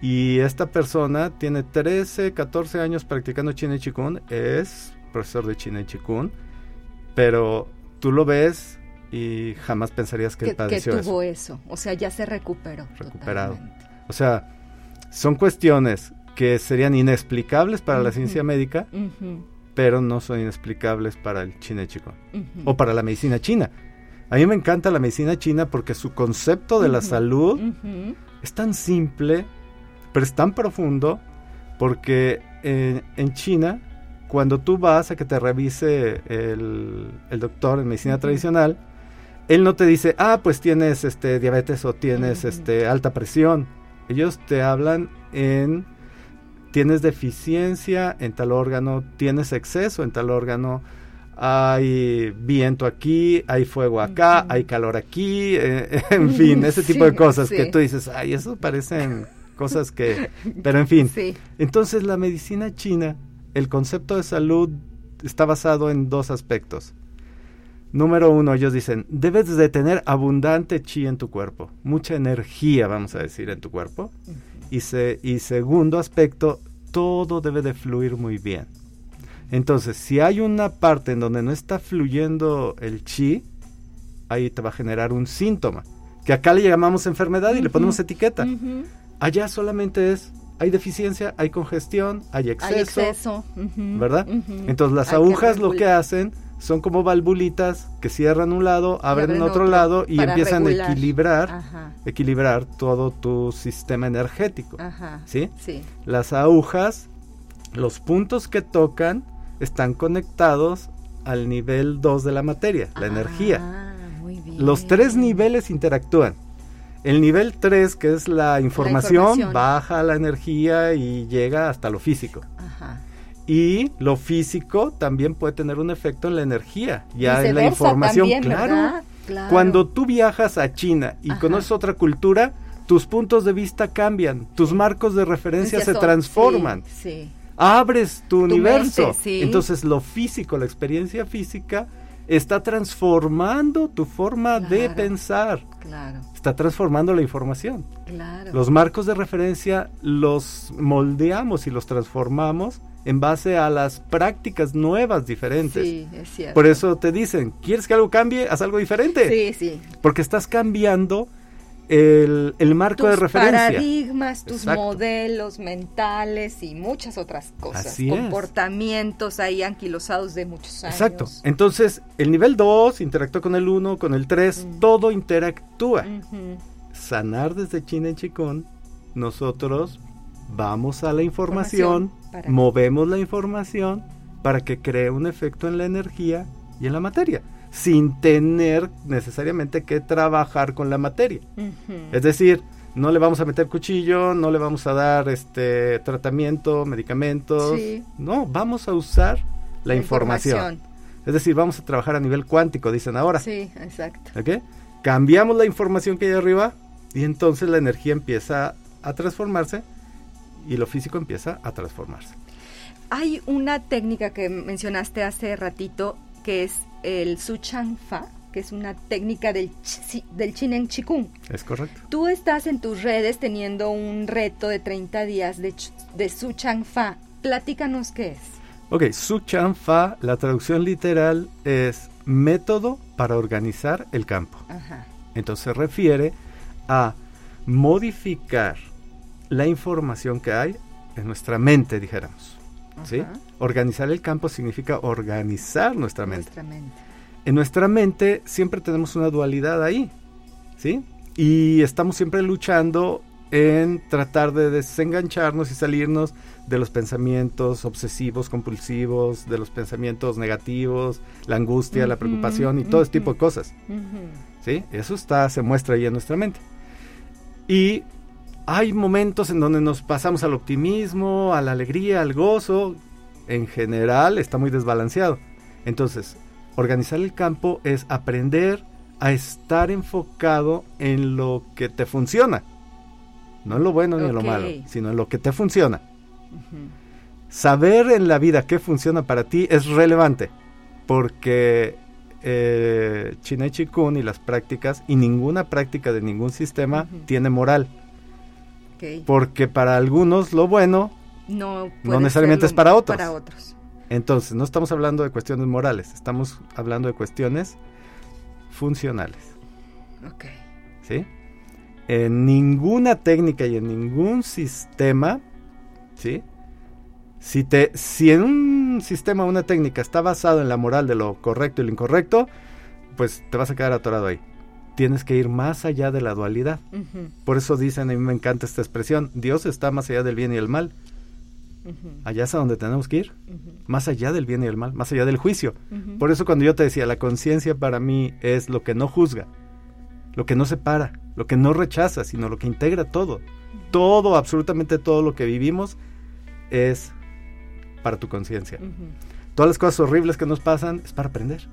Y esta persona tiene 13, 14 años practicando Chine Chikun, es profesor de Chine Chikun, pero tú lo ves y jamás pensarías que, que, él padeció que tuvo eso. eso. O sea, ya se recuperó. Recuperado. totalmente. O sea, son cuestiones que serían inexplicables para la Ujú. ciencia médica, Ujú, pero no son inexplicables para el Chine Chikun. ujú. o para la medicina china. A mí me encanta la medicina china porque su concepto de la salud es tan simple, pero es tan profundo, porque en, en China, cuando tú vas a que te revise el, el doctor en medicina tradicional, él no te dice, ah, pues tienes este diabetes o tienes este alta presión. Ellos te hablan en tienes deficiencia en tal órgano, tienes exceso en tal órgano, hay viento aquí, hay fuego acá, hay calor aquí, eh, en fin, ese tipo de Sí, cosas que tú dices, ay, eso parecen cosas que, pero en fin. Entonces la medicina china, el concepto de salud está basado en dos aspectos. Número uno, ellos dicen, debes de tener abundante chi en tu cuerpo, mucha energía, vamos a decir, en tu cuerpo. Y, se, y segundo aspecto, todo debe de fluir muy bien. Entonces, si hay una parte en donde no está fluyendo el chi, ahí te va a generar un síntoma, que acá le llamamos enfermedad y le ponemos etiqueta. Allá solamente es, hay deficiencia, hay congestión, hay exceso, Hay exceso. ¿verdad? Entonces las Hay que agujas lo que hacen son como valvulitas que cierran un lado, abren, abren otro, otro lado y empiezan regular. a equilibrar, Ajá, equilibrar todo tu sistema energético. ajá. ¿Sí? Sí. Las agujas, los puntos que tocan están conectados al nivel 2 de la materia, la energía. Ah, muy bien. Los tres niveles interactúan. El nivel 3, que es la información, información. baja la energía y llega hasta lo físico. Ajá. Y lo físico también puede tener un efecto en la energía, ya en la información. también, claro. Cuando tú viajas a China y Ajá. conoces otra cultura, tus puntos de vista cambian, tus marcos de referencia se Son- transforman, Sí, sí. abres tu, universo. mente, sí. Entonces lo físico, la experiencia física, está transformando tu forma de pensar, Claro, está transformando la información. claro. Los marcos de referencia los moldeamos y los transformamos en base a las prácticas nuevas diferentes. Sí, es cierto. Por eso te dicen, ¿quieres que algo cambie? Haz algo diferente. Sí, sí. Porque estás cambiando el, el marco tus de referencia. paradigmas, tus Exacto. modelos mentales y muchas otras cosas. Así es. Comportamientos ahí anquilosados de muchos años. Exacto. Entonces, el nivel 2 interactúa con el 1, con el 3, Mm. todo interactúa. Sanar desde China en Chikun, nosotros vamos a la información, Información para- movemos la información para que cree un efecto en la energía y en la materia, sin tener necesariamente que trabajar con la materia. Es decir, no le vamos a meter cuchillo, no le vamos a dar este tratamiento, medicamentos. Sí. No, vamos a usar la, información. Es decir, vamos a trabajar a nivel cuántico, dicen ahora. Sí, exacto. ¿ok? Cambiamos la información que hay arriba y entonces la energía empieza a transformarse y lo físico empieza a transformarse. Hay una técnica que mencionaste hace ratito que es el Su Chang Fa, que es una técnica del, chi- del Chinen Chikung. ¿Es correcto? Tú estás en tus redes teniendo un reto de 30 días de, de Su Chang Fa. Platícanos qué es. Ok, Su Chan Fa, la traducción literal es método para organizar el campo. Ajá. Entonces se refiere a modificar la información que hay en nuestra mente, dijéramos. ¿sí? Organizar el campo significa organizar nuestra mente. Nuestra mente. En nuestra mente siempre tenemos una dualidad ahí, ¿sí? Y estamos siempre luchando en tratar de desengancharnos y salirnos de los pensamientos obsesivos, compulsivos, de los pensamientos negativos, la angustia, la preocupación y todo ese tipo de cosas. ¿sí? Eso está, se muestra ahí en nuestra mente. Y hay momentos en donde nos pasamos al optimismo, a la alegría, al gozo. en general está muy desbalanceado. Entonces, organizar el campo es aprender a estar enfocado en lo que te funciona. No en lo bueno ni en lo malo, sino en lo que te funciona. Saber en la vida qué funciona para ti es relevante, porque eh, Chikun y las prácticas, y ninguna práctica de ningún sistema tiene moral. Porque para algunos lo bueno no, necesariamente es para otros. para otros. Entonces, no estamos hablando de cuestiones morales, estamos hablando de cuestiones funcionales. Ok. ¿Sí? En ninguna técnica y en ningún sistema, ¿sí? Si, te, si en un sistema o una técnica está basado en la moral de lo correcto y lo incorrecto, pues te vas a quedar atorado ahí. Tienes que ir más allá de la dualidad. Por eso dicen, a mí me encanta esta expresión, Dios está más allá del bien y el mal. Allá es a donde tenemos que ir, más allá del bien y el mal, más allá del juicio. Por eso cuando yo te decía, la conciencia para mí es lo que no juzga, lo que no separa, lo que no rechaza, sino lo que integra todo. Todo, absolutamente todo lo que vivimos es para tu conciencia. Todas las cosas horribles que nos pasan es para aprender,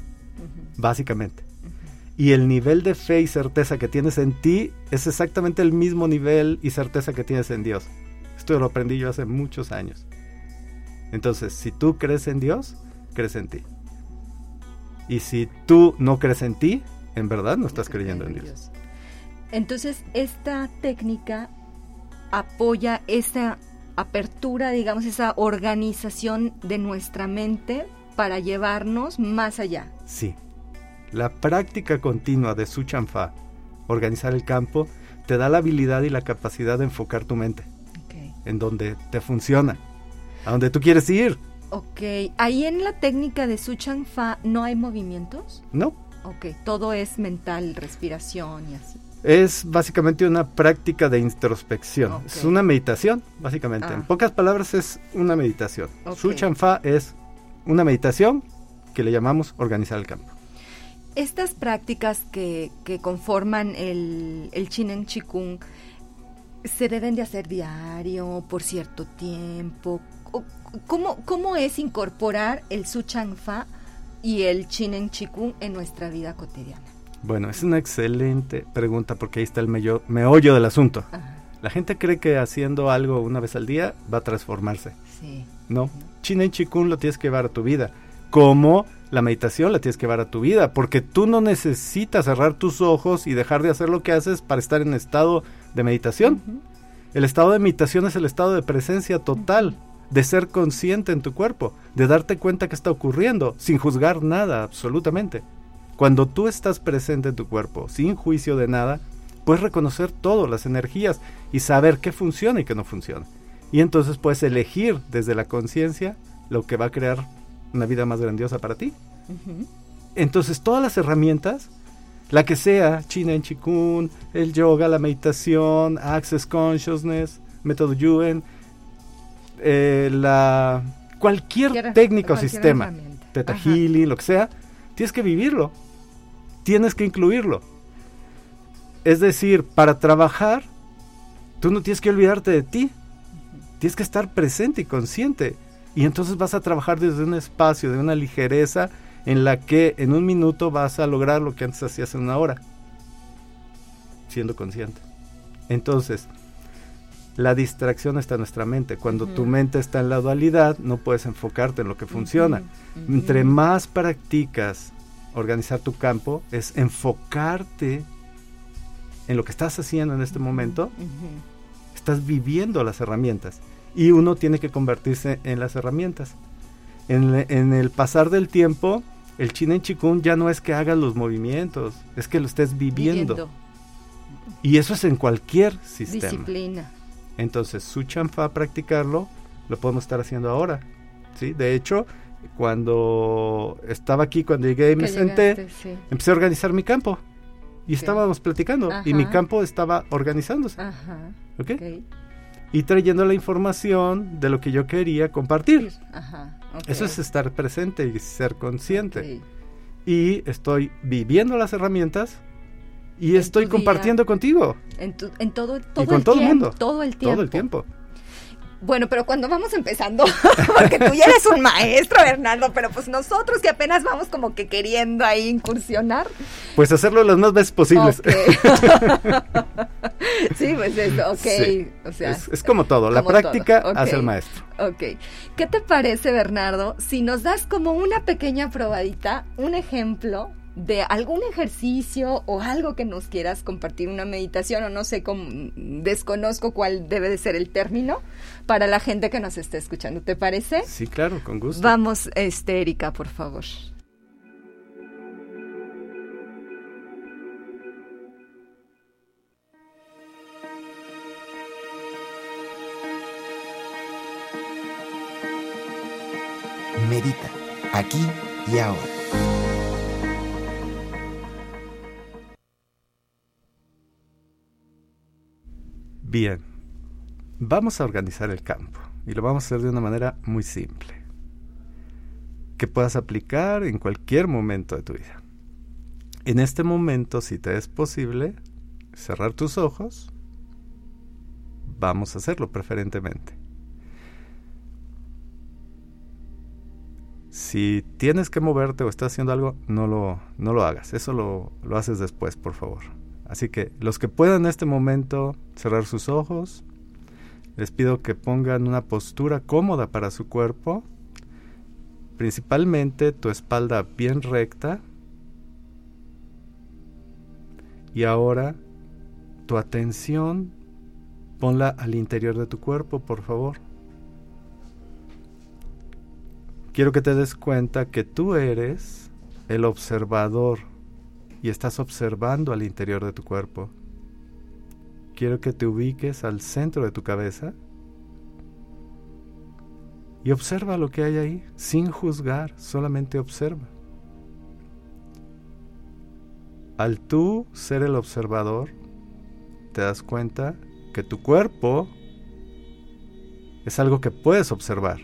básicamente. Y el nivel de fe y certeza que tienes en ti es exactamente el mismo nivel y certeza que tienes en Dios. Esto lo aprendí yo hace muchos años. Entonces, si tú crees en Dios, crees en ti. Y si tú no crees en ti, en verdad no estás creyendo en Dios. Entonces, esta técnica apoya esa apertura, digamos, esa organización de nuestra mente para llevarnos más allá. Sí. La práctica continua de Su Fa, organizar el campo, te da la habilidad y la capacidad de enfocar tu mente en donde te funciona, a donde tú quieres ir. Ok, ahí en la técnica de Su Chang Fa no hay movimientos. No. Ok, todo es mental, respiración y así. Es básicamente una práctica de introspección. Es una meditación, básicamente. En ah. pocas palabras es una meditación. Su Chang Fa es una meditación que le llamamos organizar el campo. Estas prácticas que, que conforman el, el Chinen Chikung, se deben de hacer diario, por cierto tiempo. ¿Cómo, cómo es incorporar el Su Chang Fa y el Chinen Chikung en nuestra vida cotidiana? Bueno, es una excelente pregunta porque ahí está el meollo del asunto. La gente cree que haciendo algo una vez al día va a transformarse. Sí. No, Chinen Chikung lo tienes que llevar a tu vida. Como la meditación la tienes que llevar a tu vida, porque tú no necesitas cerrar tus ojos y dejar de hacer lo que haces para estar en estado de meditación. El estado de meditación es el estado de presencia total, de ser consciente en tu cuerpo, de darte cuenta que está ocurriendo, sin juzgar nada, absolutamente. Cuando tú estás presente en tu cuerpo, sin juicio de nada, puedes reconocer todo, las energías, y saber qué funciona y qué no funciona. Y entonces puedes elegir desde la conciencia lo que va a crear una vida más grandiosa para ti. Entonces todas las herramientas la que sea, China en Chikun, el yoga, la meditación, Access Consciousness, método Yuen, eh, la cualquier técnica o sistema, Teta Healing, lo que sea, tienes que vivirlo, tienes que incluirlo. Es decir, para trabajar, tú no tienes que olvidarte de ti, tienes que estar presente y consciente. Y entonces vas a trabajar desde un espacio, de una ligereza, en la que en un minuto vas a lograr lo que antes hacías en una hora, siendo consciente. Entonces, la distracción está en nuestra mente. Cuando tu mente está en la dualidad, no puedes enfocarte en lo que funciona. Entre más practicas organizar tu campo, es enfocarte en lo que estás haciendo en este momento. Estás viviendo las herramientas. Y uno tiene que convertirse en las herramientas. en el pasar del tiempo, el Chinen Chikun ya no es que hagas los movimientos, es que lo estés viviendo. Y eso es en cualquier sistema. Disciplina. Entonces, su chanfa practicarlo, lo podemos estar haciendo ahora. ¿sí? De hecho, cuando estaba aquí, cuando llegué y me senté, empecé a organizar mi campo. Y estábamos platicando. Y mi campo estaba organizándose. Ajá. Y trayendo la información de lo que yo quería compartir. Ajá. Eso es estar presente y ser consciente. Y estoy viviendo las herramientas y estoy compartiendo contigo. En, todo, todo, con el todo tiempo, el mundo. Todo el tiempo. Todo el tiempo. Bueno, pero cuando vamos empezando, porque tú ya eres un maestro, Bernardo, pero pues nosotros que apenas vamos como que queriendo ahí incursionar. Pues hacerlo las más veces posibles. sí, pues eso, ok. O sea, es, como todo, la práctica hace el maestro. Ok. ¿Qué te parece, Bernardo, si nos das como una pequeña probadita, un ejemplo de algún ejercicio o algo que nos quieras compartir, una meditación o no sé cómo, desconozco cuál debe de ser el término para la gente que nos esté escuchando. ¿Te parece? Sí, claro, con gusto. Vamos, este, Erika, por favor. Medita, aquí y ahora. Bien, vamos a organizar el campo y lo vamos a hacer de una manera muy simple, que puedas aplicar en cualquier momento de tu vida. En este momento, si te es posible, cerrar tus ojos, vamos a hacerlo preferentemente. Si tienes que moverte o estás haciendo algo, no lo, no lo hagas. Eso lo, lo haces después, por favor. Así que los que puedan en este momento cerrar sus ojos, les pido que pongan una postura cómoda para su cuerpo, principalmente tu espalda bien recta. Y ahora tu atención ponla al interior de tu cuerpo, por favor. Quiero que te des cuenta que tú eres el observador y estás observando al interior de tu cuerpo. Quiero que te ubiques al centro de tu cabeza y observa lo que hay ahí, sin juzgar, solamente observa. Al tú ser el observador, te das cuenta que tu cuerpo es algo que puedes observar.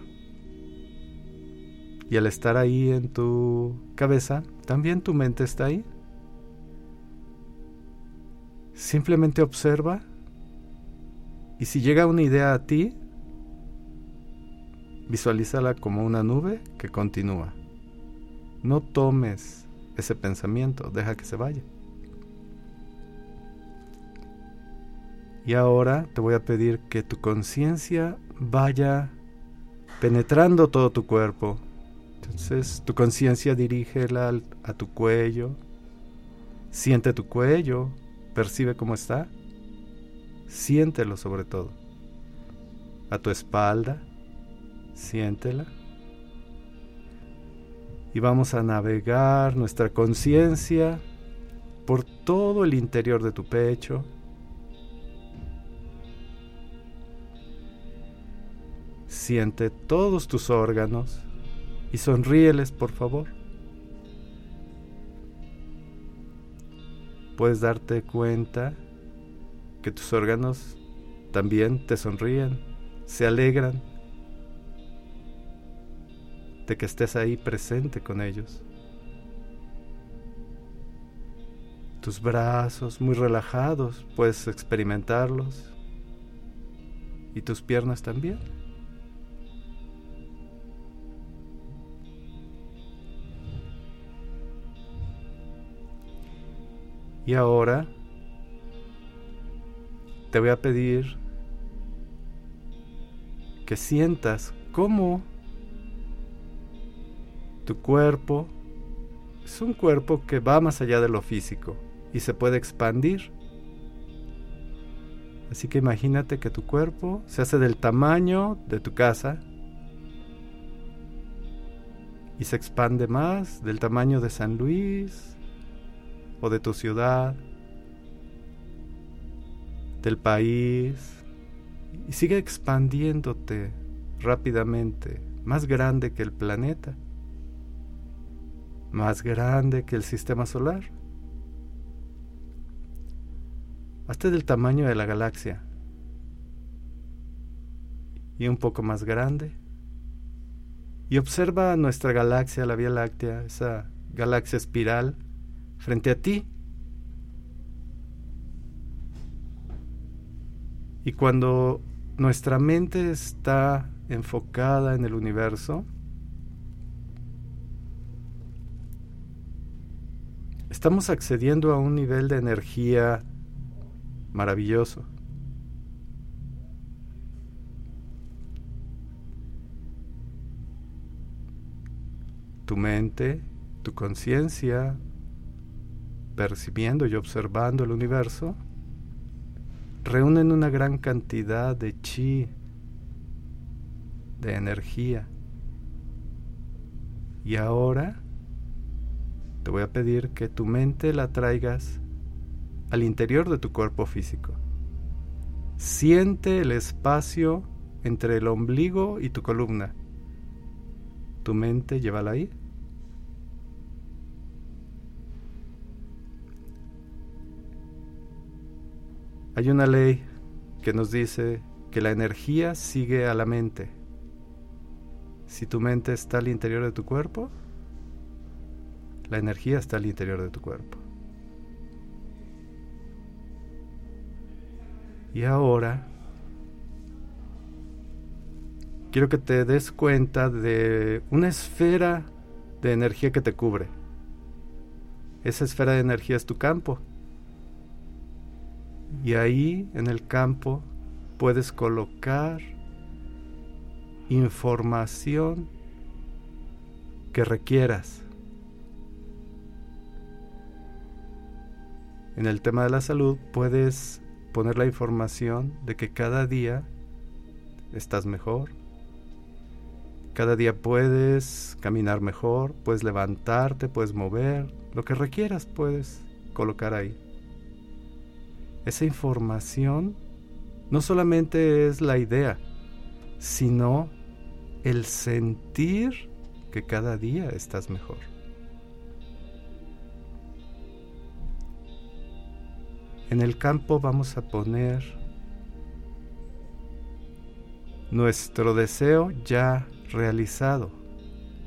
Y al estar ahí en tu cabeza, también tu mente está ahí. Simplemente observa y si llega una idea a ti, visualízala como una nube que continúa. No tomes ese pensamiento, deja que se vaya. Y ahora te voy a pedir que tu conciencia vaya penetrando todo tu cuerpo. Entonces tu conciencia dirígela a tu cuello. Siente tu cuello, Percibe cómo está. Siéntelo sobre todo. A tu espalda. Siéntela. Y vamos a navegar nuestra conciencia por todo el interior de tu pecho. Siente todos tus órganos y sonríeles, por favor. Puedes darte cuenta que tus órganos también te sonríen, se alegran de que estés ahí presente con ellos. Tus brazos muy relajados, puedes experimentarlos. Y tus piernas también. Y ahora te voy a pedir que sientas cómo tu cuerpo es un cuerpo que va más allá de lo físico y se puede expandir. Así que imagínate que tu cuerpo se hace del tamaño de tu casa y se expande más del tamaño de San Luis, o de tu ciudad, del país, y sigue expandiéndote rápidamente, más grande que el planeta, más grande que el sistema solar, hasta del tamaño de la galaxia, y un poco más grande. Y observa nuestra galaxia, la Vía Láctea, esa galaxia espiral, frente a ti. Y cuando nuestra mente está enfocada en el universo, estamos accediendo a un nivel de energía maravilloso. Tu mente, tu conciencia, percibiendo y observando el universo, reúnen una gran cantidad de chi, de energía. Y ahora te voy a pedir que tu mente la traigas al interior de tu cuerpo físico. Siente el espacio entre el ombligo y tu columna. Tu mente llévala ahí. Hay una ley que nos dice que la energía sigue a la mente. Si tu mente está al interior de tu cuerpo, la energía está al interior de tu cuerpo. Y ahora quiero que te des cuenta de una esfera de energía que te cubre. Esa esfera de energía es tu campo. Y ahí en el campo puedes colocar información que requieras. En el tema de la salud puedes poner la información de que cada día estás mejor. Cada día puedes caminar mejor, puedes levantarte, puedes mover, lo que requieras puedes colocar ahí esa información no solamente es la idea, sino el sentir que cada día estás mejor. En el campo vamos a poner nuestro deseo ya realizado.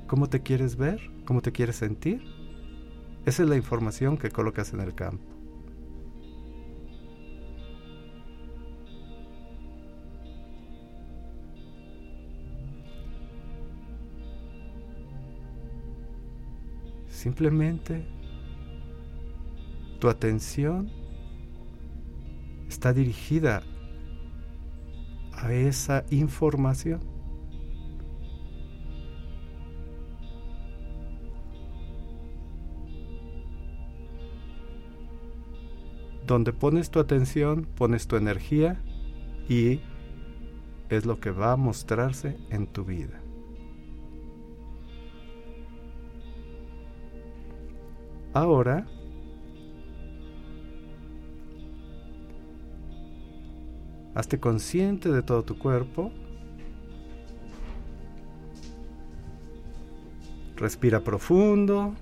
¿Cómo te quieres ver? ¿Cómo te quieres sentir? Esa es la información que colocas en el campo. Simplemente tu atención está dirigida a esa información. Donde pones tu atención, pones tu energía y es lo que va a mostrarse en tu vida. Ahora, hazte consciente de todo tu cuerpo. Respira profundo.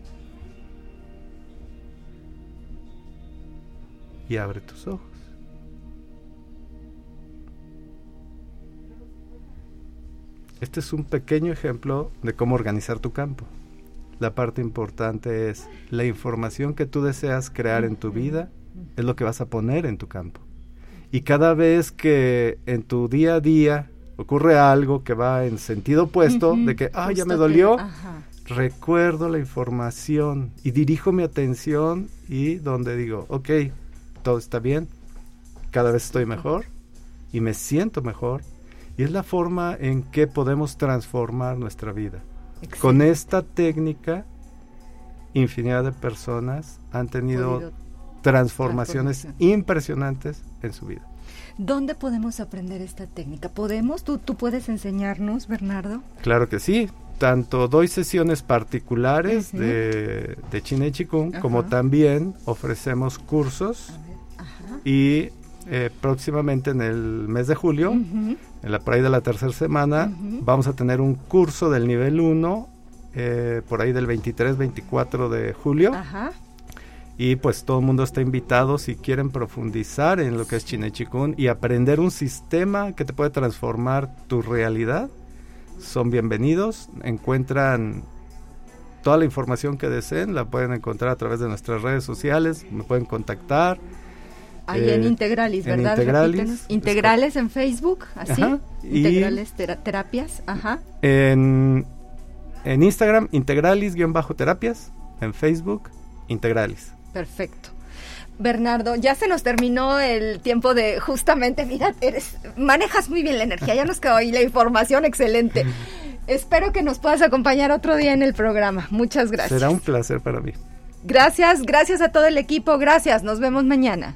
Y abre tus ojos. Este es un pequeño ejemplo de cómo organizar tu campo la parte importante es la información que tú deseas crear en tu vida es lo que vas a poner en tu campo. Y cada vez que en tu día a día ocurre algo que va en sentido opuesto, de que, ah, ya me dolió, recuerdo la información y dirijo mi atención y donde digo, ok, todo está bien, cada vez estoy mejor y me siento mejor. Y es la forma en que podemos transformar nuestra vida. Con esta técnica, infinidad de personas han tenido transformaciones impresionantes en su vida. ¿Dónde podemos aprender esta técnica? ¿Podemos? ¿Tú, tú puedes enseñarnos, Bernardo? Claro que sí. Tanto doy sesiones particulares de, de Chine Chikung, como también ofrecemos cursos. Y eh, próximamente en el mes de julio, en la por ahí de la tercera semana, vamos a tener un curso del nivel 1, eh, por ahí del 23-24 de julio. Y pues todo el mundo está invitado si quieren profundizar en lo que es Chikun y aprender un sistema que te puede transformar tu realidad. Son bienvenidos. Encuentran toda la información que deseen, la pueden encontrar a través de nuestras redes sociales, me pueden contactar Ahí en Integralis, ¿verdad? Integralis. Integrales en Facebook, así. Integrales terapias, ajá. En, en Instagram, Integralis-terapias. En Facebook, Integralis. Perfecto. Bernardo, ya se nos terminó el tiempo de justamente, mira, eres, manejas muy bien la energía, ya nos quedó ahí la información excelente. Espero que nos puedas acompañar otro día en el programa. Muchas gracias. Será un placer para mí. Gracias, gracias a todo el equipo, gracias, nos vemos mañana.